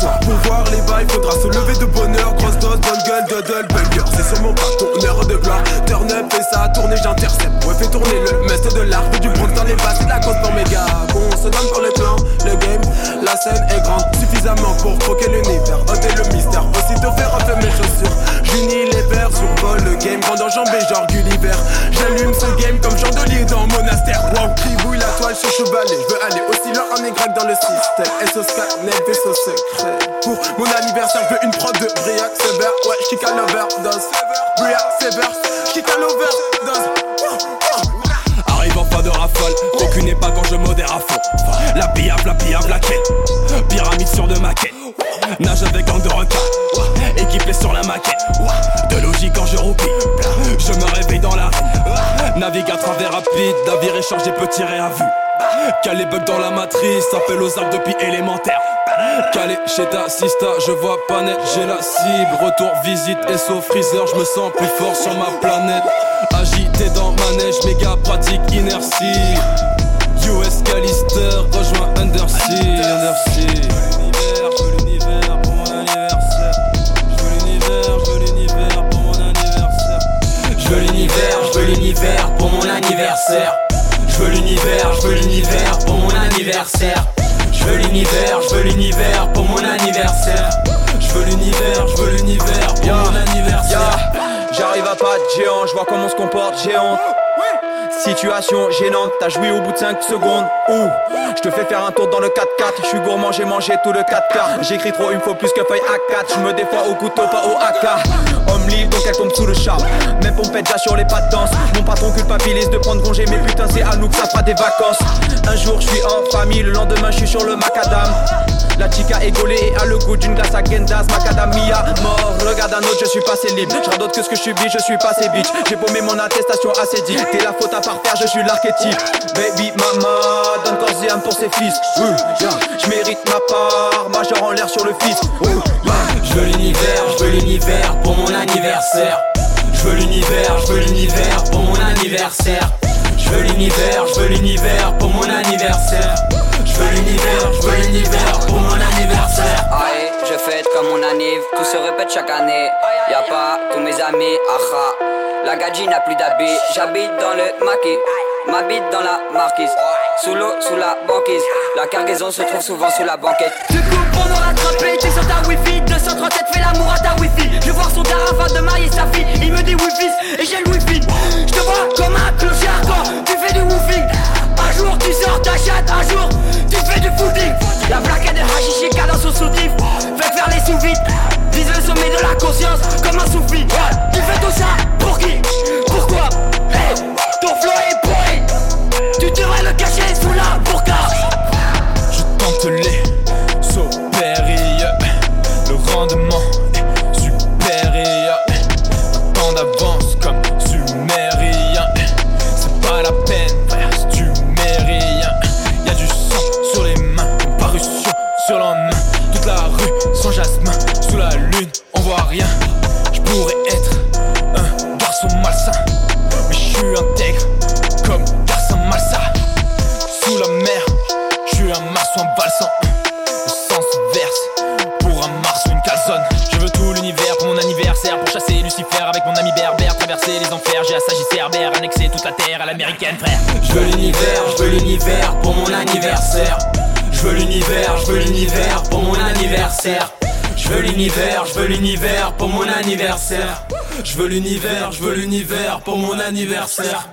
Pour voir les bails, faudra se lever de bonheur. Grosse dose, bonne gueule, doddle, banger. C'est sûrement pas ton heure de gloire. Turn up et ça a tourné, j'intercepte. Ouais, fais tourner le mest de l'art. Fais du bronze dans les la cause pour mes gars. Bon, on se donne pour le clan, le game. La scène est grande, suffisamment pour croquer l'univers. Ôter le mystère, Je veux aller aussi loin en Y dans le système. SOS 4, net, vaisseau secret. Pour mon anniversaire, je veux une prod de Briac Sever. Ouais, j'kick à l'overdose. Briac Sever, j'kick à l'overdose. Arrive en fin de rafale, aucune pas quand je modère à fond. La piave, la piave, la quête. Pyramide sur de maquette. Nage avec gang de requins. Équipé sur la maquette. De logique quand je roupie. Je me réveille dans la Navigue à travers rapide. Navire échange des petits à vue. Calé bug dans la matrice. Appel aux arbres depuis élémentaire. Calé chez ta sista, je vois pas net, j'ai la cible. Retour visite et sauf freezer, je me sens plus fort sur ma planète. Agité dans ma neige, méga pratique inertie. US Callister, rejoins Undersea. Undersea. Je veux l'univers pour mon anniversaire. Je veux l'univers, je veux l'univers pour mon anniversaire. Je veux l'univers, je veux l'univers pour mon anniversaire. Je veux l'univers, je veux l'univers pour mon anniversaire. J'arrive à pas de géant, je vois comment on se comporte géante. Situation gênante, t'as joué au bout de 5 secondes. Ouh, je te fais faire un tour dans le 4x4. Je suis gourmand, j'ai mangé tout le 4K. J'écris trop, il me faut plus que feuille A4. Je me défends au couteau, pas au AK. Homme libre, donc elle tombe sous le chat. Même pompette déjà sur les pas de danse. Mon patron culpabilise de prendre congé, mais putain, c'est à nous que ça fera des vacances. Un jour, je suis en famille, le lendemain, je suis sur le macadam. La chica est gaulée et a le goût d'une glace à Gendas, macadamia. Mort, regarde un autre, je suis passé libre. Je d'autres que ce que je subis, je suis passé bitch. J'ai paumé mon attestation assez dit. T'es la faute à parfaire, je suis l'archétype. Baby mama, donne corps et âme pour ses fils. Je mérite ma part, majeur en l'air sur le fils. Je veux l'univers, je veux l'univers pour mon anniversaire. Je veux l'univers, je veux l'univers pour mon anniversaire. Je veux l'univers, je veux l'univers pour mon anniversaire. Je veux l'univers, je veux l'univers pour mon anniversaire. Fête comme mon anniv, tout se répète chaque année. Y'a pas tous mes amis, aha. La gadji n'a plus d'habits, j'habite dans le maquis. M'habite dans la marquise, sous l'eau, sous la banquise. La cargaison se trouve souvent sous la banquette. Tu coupes pour nous rattraper, tu sur ta wifi 237 fais l'amour à ta wifi Je voir son avant de marier sa fille Il me dit wifi et j'ai le wifi les enfers, j'ai assagi Cerbère Annexer toute la terre à l'américaine frère Je veux l'univers, je veux l'univers pour mon anniversaire. Je veux l'univers, je veux l'univers pour mon anniversaire. Je veux l'univers, je veux l'univers pour mon anniversaire. Je veux l'univers, je veux l'univers pour mon anniversaire